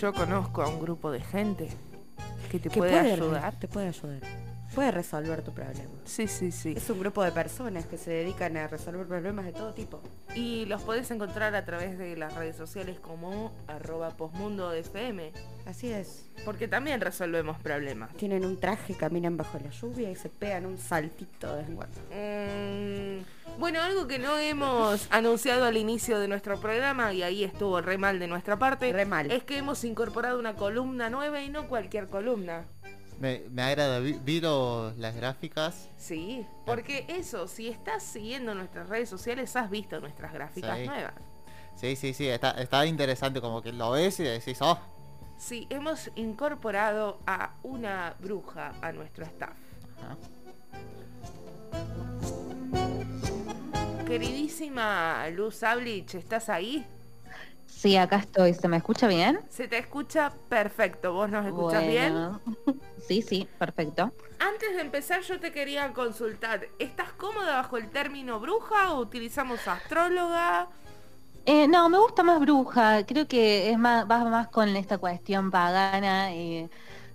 yo conozco a un grupo de gente que te puede, ayudar. Te puede ayudar. Puede resolver tu problema. Sí, sí, sí. Es un grupo de personas que se dedican a resolver problemas de todo tipo. Y los podés encontrar a través de las redes sociales como arroba posmundo FM. Así es. Porque también resolvemos problemas. Tienen un traje, caminan bajo la lluvia y se pegan un saltito de mm, bueno, algo que no hemos anunciado al inicio de nuestro programa, y ahí estuvo re mal de nuestra parte, re mal. es que hemos incorporado una columna nueva y no cualquier columna. Me, me agrada, vi, las gráficas. Sí, porque eso, si estás siguiendo nuestras redes sociales, has visto nuestras gráficas nuevas. Sí, sí, sí, está, está interesante, como que lo ves y decís, oh. Sí, hemos incorporado a una bruja a nuestro staff. Queridísima Luz Ablich, ¿estás ahí? Sí, acá estoy. ¿Se me escucha bien? Se te escucha perfecto. ¿Vos nos escuchas bien? Sí, sí, perfecto. Antes de empezar yo te quería consultar. ¿Estás cómoda bajo el término bruja o utilizamos astróloga? Eh, no, me gusta más bruja. Creo que es más, va más con esta cuestión pagana. Eh,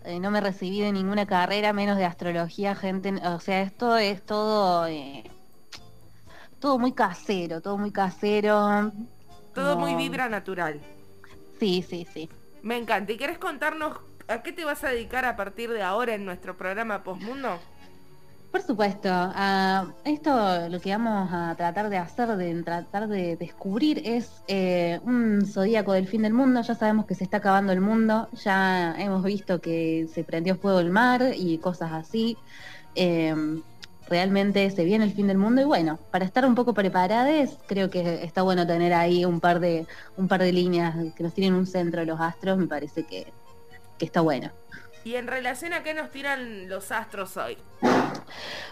eh, no me recibí de ninguna carrera, menos de astrología, gente. O sea, esto es todo, todo muy casero, todo muy casero. Todo muy vibra natural. Sí, sí, sí. Me encanta. ¿Y querés contarnos a qué te vas a dedicar a partir de ahora en nuestro programa Postmundo? Por supuesto, esto lo que vamos a tratar de hacer, de tratar de descubrir, es eh, un zodíaco del fin del mundo. Ya sabemos que se está acabando el mundo, ya hemos visto que se prendió fuego el mar y cosas así. Eh, realmente se viene el fin del mundo y bueno, para estar un poco preparados, creo que está bueno tener ahí un par de, un par de líneas que nos tienen un centro los astros, me parece que, que está bueno. ¿Y en relación a qué nos tiran los astros hoy?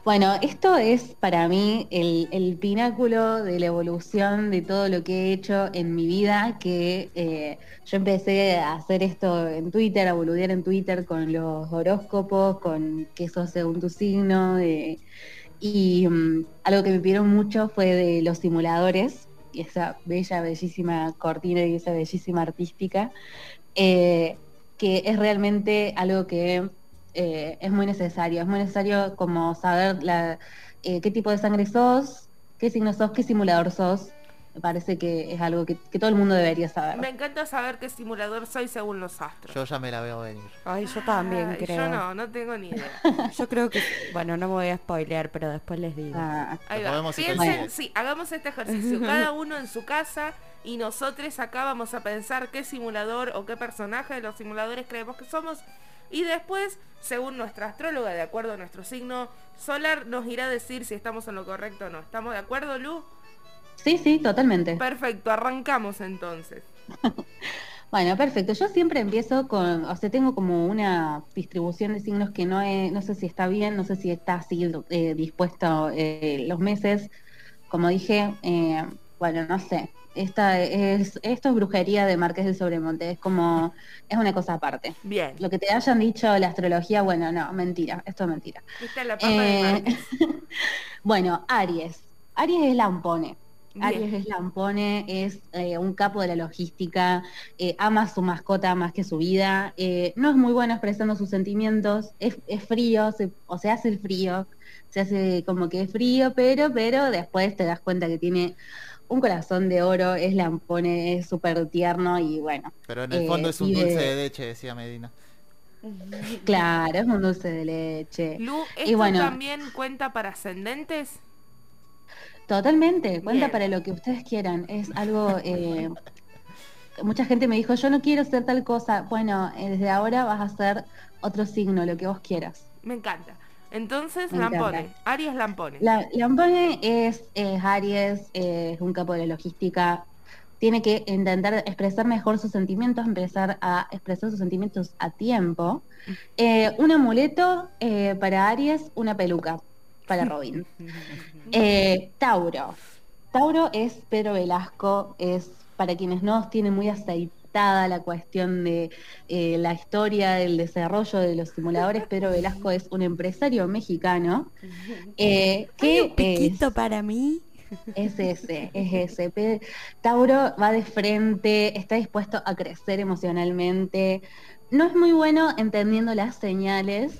Bueno, esto es para mí el, pináculo de la evolución de todo lo que he hecho en mi vida, que eh, yo empecé a hacer esto en Twitter, a boludear en Twitter con los horóscopos, con qué sos según tu signo, y mm, algo que me pidieron mucho fue de los simuladores, esa bella, bellísima cortina y esa bellísima artística. Eh, que es realmente algo que eh, es muy necesario. Es muy necesario como saber la, eh, qué tipo de sangre sos, qué signo sos, qué simulador sos. Me parece que es algo que, todo el mundo debería saber. Me encanta saber qué simulador soy según los astros. Yo ya me la veo venir. Ay, yo también creo. Yo no, no tengo ni idea. yo creo que, bueno, no me voy a spoilear, pero después les digo. Ah, Ahí va. Piensen, sí, hagamos este ejercicio. Cada uno en su casa y nosotros acá vamos a pensar qué simulador o qué personaje de los simuladores creemos que somos y después, según nuestra astróloga, de acuerdo a nuestro signo solar, nos irá a decir si estamos en lo correcto o no. ¿Estamos de acuerdo, Lu? Sí, sí, totalmente. Perfecto, arrancamos entonces. bueno, perfecto. Yo siempre empiezo con, o sea, tengo como una distribución de signos que no, no sé si está bien, no sé si está así eh, dispuesto eh, los meses. Como dije, eh, bueno, no sé, esta es, esto es brujería de Marqués de Sobremonte, es como, es una cosa aparte. Bien. Lo que te hayan dicho la astrología, bueno, no, mentira, esto es mentira. Eh, bueno, Aries. Aries es Lampone. Aries es Lampone, es eh, un capo de la logística, eh, ama a su mascota más que su vida, no es muy bueno expresando sus sentimientos, es, frío, o se hace el frío, se hace como que es frío, pero, pero después te das cuenta que tiene un corazón de oro, es lampone, es súper tierno y bueno. Pero en el fondo es un eh, dulce de leche, decía Medina. Claro, es un dulce de leche. Lu, ¿esto bueno, también cuenta para ascendentes? Totalmente, cuenta para lo que ustedes quieran. Es algo... Eh, mucha gente me dijo, yo no quiero ser tal cosa. Bueno, eh, desde ahora vas a hacer otro signo, lo que vos quieras. Me encanta. Entonces, Lampone. Aries Lampone. La, Lampone es, Aries, es un capo de la logística. Tiene que intentar expresar mejor sus sentimientos, empezar a expresar sus sentimientos a tiempo. Eh, un amuleto eh, para Aries, una peluca para Robin. Eh, Tauro. Tauro es Pedro Velasco, es para quienes no tienen muy aceite la cuestión de eh, la historia del desarrollo de los simuladores. Pedro Velasco es un empresario mexicano eh, que un piquito para mí. Es ese, es ese. Tauro va de frente, está dispuesto a crecer emocionalmente. No es muy bueno entendiendo las señales,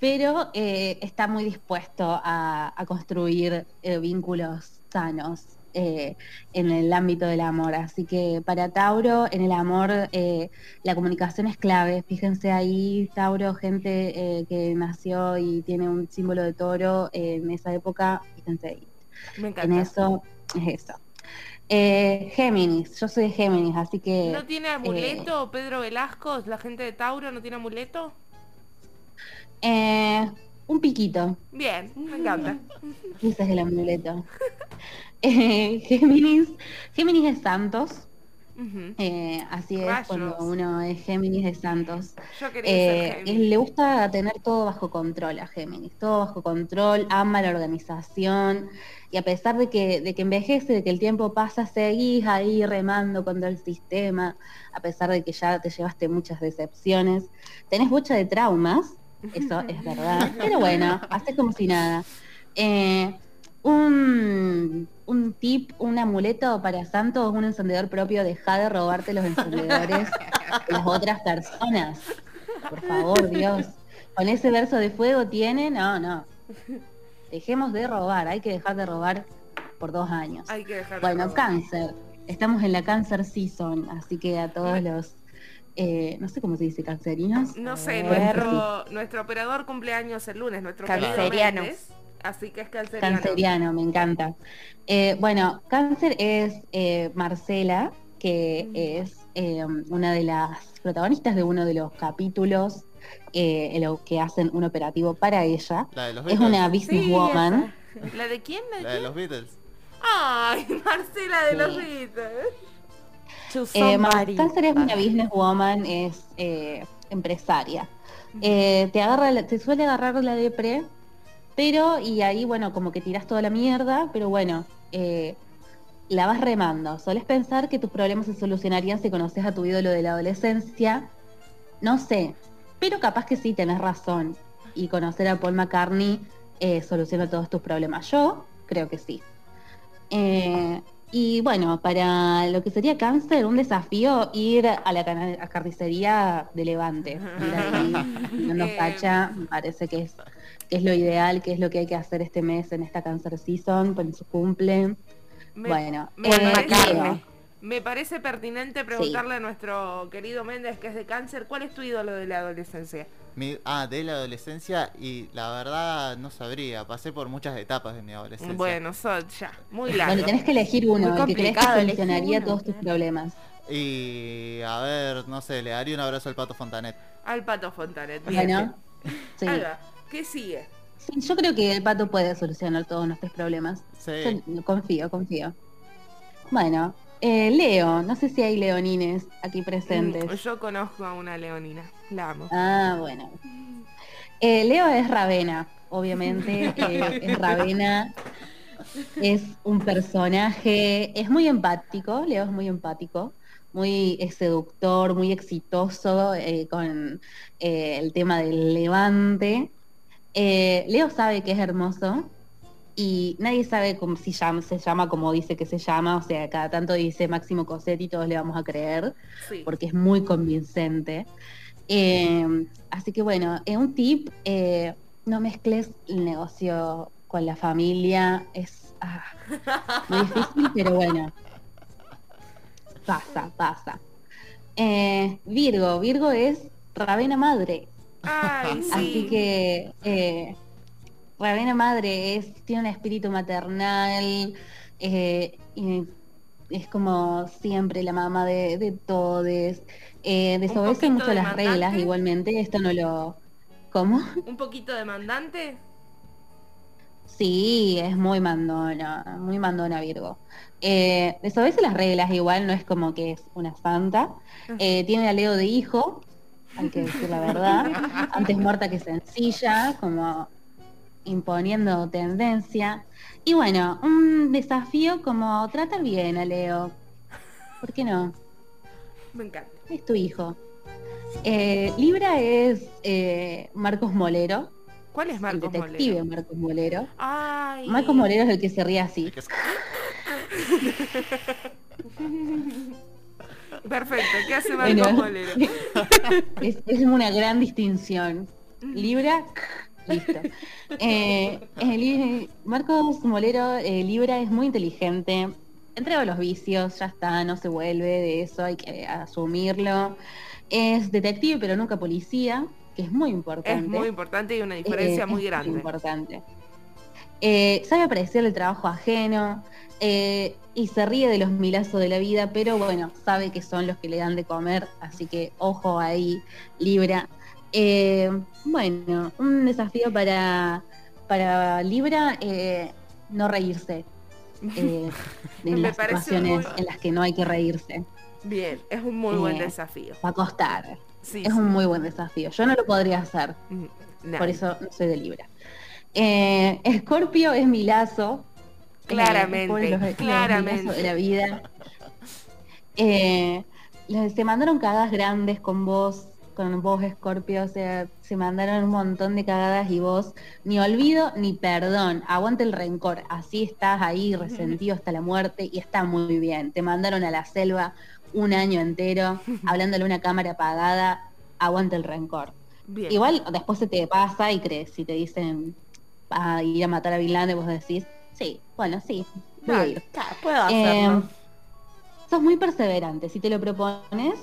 pero eh, está muy dispuesto a, a construir eh, vínculos sanos eh, en el ámbito del amor. Así que para Tauro, en el amor, eh, la comunicación es clave. Fíjense ahí, Tauro, gente eh, que nació y tiene un símbolo de toro en esa época, fíjense ahí. Me En encanta. eso es eso. Eh, Géminis, yo soy de Géminis, así que ¿No tiene amuleto Pedro Velasco? ¿La gente de Tauro no tiene amuleto? eh, un piquito, Bien, me encanta. ese es el amuleto. Eh, Géminis, Géminis es Santos, eh, así es Rayos. cuando uno es Géminis de Santos. Yo quería Eh, ser Géminis. le gusta tener todo bajo control a Géminis, todo bajo control, ama la organización y a pesar de que, de que envejece, de que el tiempo pasa, seguís ahí remando contra el sistema, a pesar de que ya te llevaste muchas decepciones, tenés mucha de traumas, eso es verdad, pero bueno, hace como si nada. Eh, un, un tip, un amuleto para Santos, un encendedor propio, deja de robarte los encendedores de las otras personas. Por favor, Dios. Con ese verso de fuego tiene, no, no. Dejemos de robar, hay que dejar de robar por dos años. Hay que dejar de Bueno, robar. cáncer. Estamos en la cáncer season, así que a todos los, eh, no sé cómo se dice, cancerinos. No sé, ver. nuestro, nuestro operador cumpleaños el lunes, nuestro querido Canceriano. Méndez, Así que es canceriano. Canceriano, me encanta. Eh, bueno, cáncer es eh, Marcela, que Mm. es eh, una de las protagonistas de uno de los capítulos eh, en lo que hacen un operativo para ella. La de los Es Beatles. una Sí, businesswoman. ¿La de quién? ¿La de La de los Beatles. Ay, Marcela de Sí. los Beatles. Eh. Cáncer es una businesswoman, es eh, empresaria. Eh, te agarra, te suele agarrar la depre, pero y ahí bueno como que tiras toda la mierda, pero bueno eh, la vas remando. Solés pensar que tus problemas se solucionarían si conoces a tu ídolo de la adolescencia. No sé, pero capaz que sí tenés razón y conocer a Paul McCartney eh, soluciona todos tus problemas. Yo creo que sí. Eh, y bueno, para lo que sería cáncer, un desafío ir a la a carnicería de Levante. Ir ahí, dando Eh, facha, me parece que es, que es lo ideal, que es lo que hay que hacer este mes en esta cáncer season, en su cumple. Me, bueno, me eh, parece, Leo. me parece pertinente preguntarle a nuestro querido Méndez, que es de cáncer, ¿cuál es tu ídolo de la adolescencia? Mi- ah, de la adolescencia y la verdad no sabría. Pasé por muchas etapas de mi adolescencia. Bueno, ya, muy largo. Bueno, tenés que elegir uno, Muy el que crees que solucionaría uno, todos tus problemas. Y a ver, no sé, le daría un abrazo al pato Fontanet. Al Pato Fontanet. bien. Bueno, sí. ¿Qué sigue? Sí, yo creo que el pato puede solucionar todos nuestros problemas. Sí. Yo confío, confío. Bueno, eh, Leo, no sé si hay leonines aquí presentes. Mm, Yo conozco a una leonina, la amo. Ah, bueno. Eh, Leo es Ravena, obviamente. eh, es Ravena. Es un personaje, es muy empático, Leo es muy empático, muy seductor, muy exitoso eh, con eh, el tema del levante. Eh, Leo sabe que es hermoso y nadie sabe cómo si llama- se llama como dice que se llama, o sea, cada tanto dice Máximo Cosetti y todos le vamos a creer Sí. porque es muy convincente. Eh, así que bueno, eh, un tip, eh, no mezcles el negocio con la familia, es ah, muy difícil, pero bueno, pasa, pasa. Eh, Virgo, Virgo es Ravena Madre, Ay, sí. así que eh, Ravena Madre es, tiene un espíritu maternal, eh, y es como siempre la mamá de, de todos. Eh, desobedece mucho las reglas, igualmente, esto no lo... ¿Cómo? Un poquito demandante. Sí, es muy mandona, muy mandona Virgo. Eh, desobedece las reglas, igual no es como que es una santa. Eh, tiene a Leo de hijo, hay que decir la verdad. Antes muerta que sencilla, como imponiendo tendencia. Y bueno, un desafío como tratar bien a Leo. ¿Por qué no? Me encanta. Es tu hijo. Eh, Libra es eh, Marcos Molero. ¿Cuál es el Marcos detective Molero? Marcos Molero. Ay. Marcos Molero es el que se ríe así. Perfecto, ¿qué hace Marcos Bueno. Molero? Es, es una gran distinción. Libra, listo. Eh, el Marcos Molero, eh, Libra, es muy inteligente. Entrega los vicios, ya está, no se vuelve de eso, hay que asumirlo. Es detective, pero nunca policía, que es muy importante. Es muy importante y una diferencia Eh, muy es grande. importante. Eh, sabe apreciar el trabajo ajeno eh, y se ríe de los milazos de la vida, pero bueno, sabe que son los que le dan de comer, así que ojo ahí, Libra. Eh, bueno, un desafío para, para Libra, eh, no reírse. eh, en Me las situaciones muy- en las que no hay que reírse. Bien, es un muy buen Eh, desafío. Va a costar. Sí, Es sí. un muy buen desafío. Yo no lo podría hacer. Mm, Por eso no soy de Libra. Eh, Escorpio es mi lazo. Claramente, Eh, los- claramente. de la vida. Eh, se mandaron cagadas grandes con vos, con vos, Escorpio. O sea, se mandaron un montón de cagadas y vos, ni olvido ni perdón. Aguante el rencor. Así estás ahí, resentido hasta la muerte, y está muy bien. Te mandaron a la selva un año entero, hablándole a una cámara apagada. Aguante el rencor. Bien. Igual después se te pasa y crees, si te dicen a ir a matar a Bin Laden, vos decís, sí, bueno, sí, voy a ir. Ah, puedo Eh, hacerlo. sos muy perseverante, si te lo propones,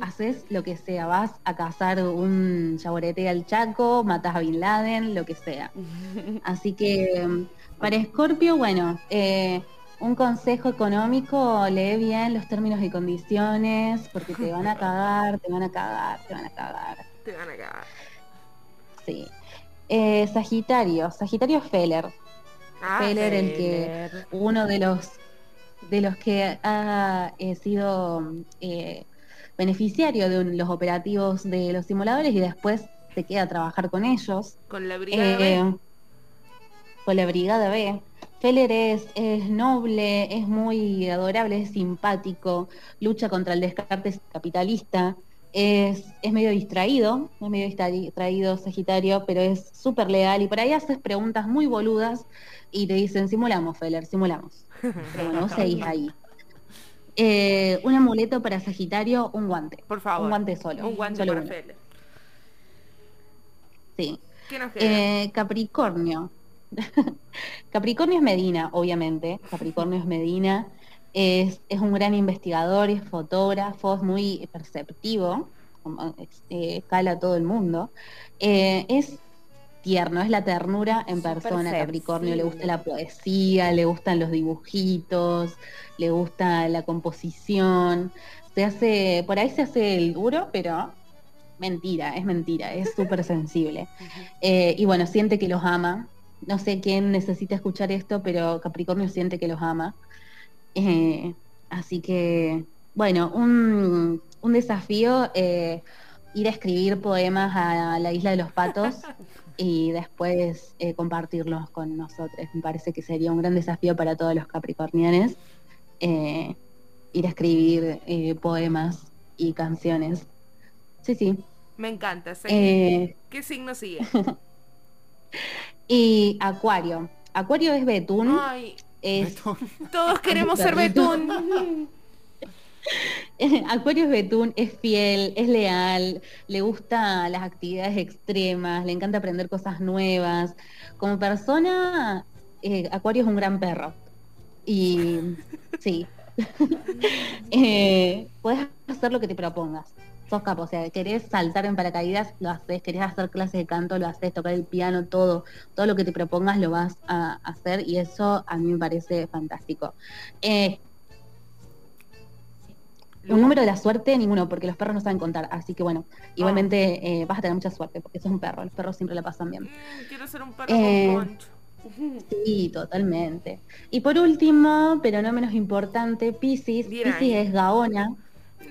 haces lo que sea, vas a cazar un yaborete al Chaco, matas a Bin Laden, lo que sea. Así que mm, para Scorpio, bueno, eh, un consejo económico, lee bien los términos y condiciones, porque te van a cagar, te van a cagar, te van a cagar. Te van a cagar. Sí. Eh, Sagitario, Sagitario Feller, Ah, Feller, el que uno de los de los que ha eh, sido eh, beneficiario de un- los operativos de los simuladores y después se queda a trabajar con ellos. Con la brigada B. Eh, con la Brigada B. Feller es, es noble, es muy adorable, es simpático, lucha contra el descarte capitalista, es, es medio distraído, es medio distra- distraído Sagitario, pero es súper leal y por ahí haces preguntas muy boludas y te dicen, simulamos, Feller, simulamos. Pero bueno, vos seguís ahí. Eh, un amuleto para Sagitario, un guante. Por favor. Un guante solo. Un guante solo para uno. Feller. Sí. ¿Qué nos queda? Eh, Capricornio. Capricornio es Medina, obviamente. Capricornio es Medina. Es, es un gran investigador, es fotógrafo, es muy perceptivo, como, eh, cala a todo el mundo. Eh, es tierno, es la ternura en persona. Capricornio le gusta la poesía, le gustan los dibujitos, le gusta la composición. Se hace, por ahí se hace el duro, pero mentira, es mentira, es súper sensible. Eh, y bueno, siente que los ama. No sé quién necesita escuchar esto, pero Capricornio siente que los ama. Eh, así que, bueno, un, un desafío, eh, ir a escribir poemas a la isla de los patos y después eh, compartirlos con nosotros. Me parece que sería un gran desafío para todos los capricornianes eh, ir a escribir poemas y canciones. Sí, sí. Me encanta. ¿Qué signo sigue? y Acuario. Acuario es Betún. Ay, Es, todos queremos ser. Betún. Acuario es Betún, es fiel, es leal, le gusta las actividades extremas, le encanta aprender cosas nuevas. Como persona, eh, Acuario es un gran perro. Y sí. eh, puedes hacer lo que te propongas. Sos capo, o sea, querés saltar en paracaídas, lo haces, querés hacer clases de canto, lo haces, tocar el piano, todo, todo lo que te propongas lo vas a hacer y eso a mí me parece fantástico. Eh, un número de la suerte, ninguno, porque los perros no saben contar. Así que bueno, igualmente eh, vas a tener mucha suerte, porque sos un perro. Los perros siempre la pasan bien. Mm, quiero ser un perro Eh, con. Sí, totalmente. Y por último, pero no menos importante, Pisces. Pisces es Gaona.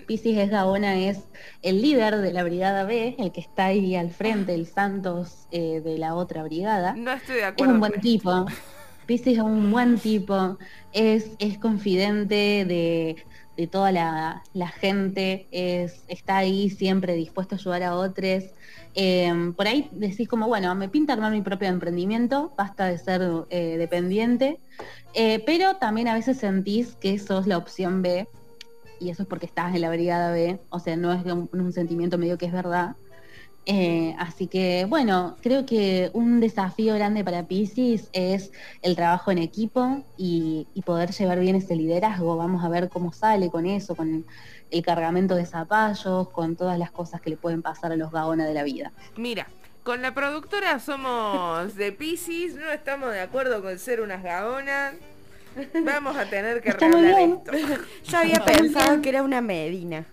Pisces es Gaona, es el líder de la Brigada B, el que está ahí al frente, el Santos eh, de la otra brigada. No estoy de Es acuerdo. un buen tipo. Pisces es un buen tipo. Es, es confidente de, de toda la, la gente, es, está ahí siempre dispuesto a ayudar a otros. Eh, por ahí decís como, bueno, me pinta armar mi propio emprendimiento, basta de ser eh, dependiente, eh, pero también a veces sentís que sos la opción B, y eso es porque estás en la brigada B, o sea, no es un, sentimiento medio que es verdad. Eh, así que, bueno, creo que un desafío grande para Pisces es el trabajo en equipo y, poder llevar bien ese liderazgo. Vamos a ver cómo sale con eso, con el cargamento de zapallos, con todas las cosas que le pueden pasar a los gaonas de la vida. Mira, con la productora somos de Pisces, no estamos de acuerdo con ser unas gaonas. Vamos a tener que Está muy arreglar bien. esto. Yo había Está muy pensado bien. que era una Medina.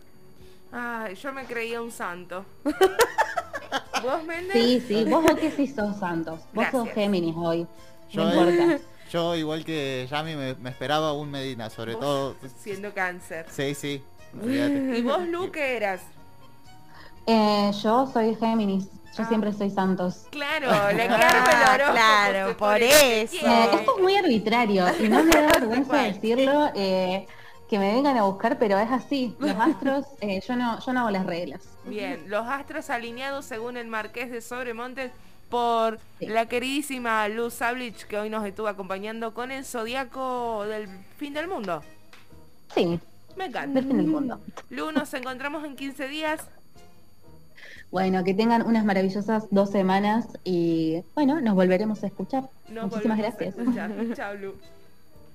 Ay, yo me creía un santo. ¿Vos, Méndez? Sí, sí, vos vos que sí sos Santos, vos sos Gracias. Géminis hoy, Yo, no importa. yo igual que Yami me, me esperaba un Medina, sobre Vos todo. Siendo cáncer. Sí, sí. olvídate. ¿Y vos, Lu, qué eras? Eh, yo soy Géminis, yo Ah. siempre soy Santos. Claro, la Ah, Carmen claro, por eso. Eh, esto es muy arbitrario y no me da vergüenza decirlo, eh, que me vengan a buscar, pero es así. Los astros, eh, yo no, yo no hago las reglas. Bien, los astros alineados según el Marqués de Sobremontes por Sí. la queridísima Luz Sablich que hoy nos estuvo acompañando con el zodiaco del fin del mundo. Sí, Me encanta. del fin del mundo. Lu, nos encontramos en 15 días. Bueno, que tengan unas maravillosas dos semanas y bueno, nos volveremos a escuchar. Nos Muchísimas gracias. Chao, Lu.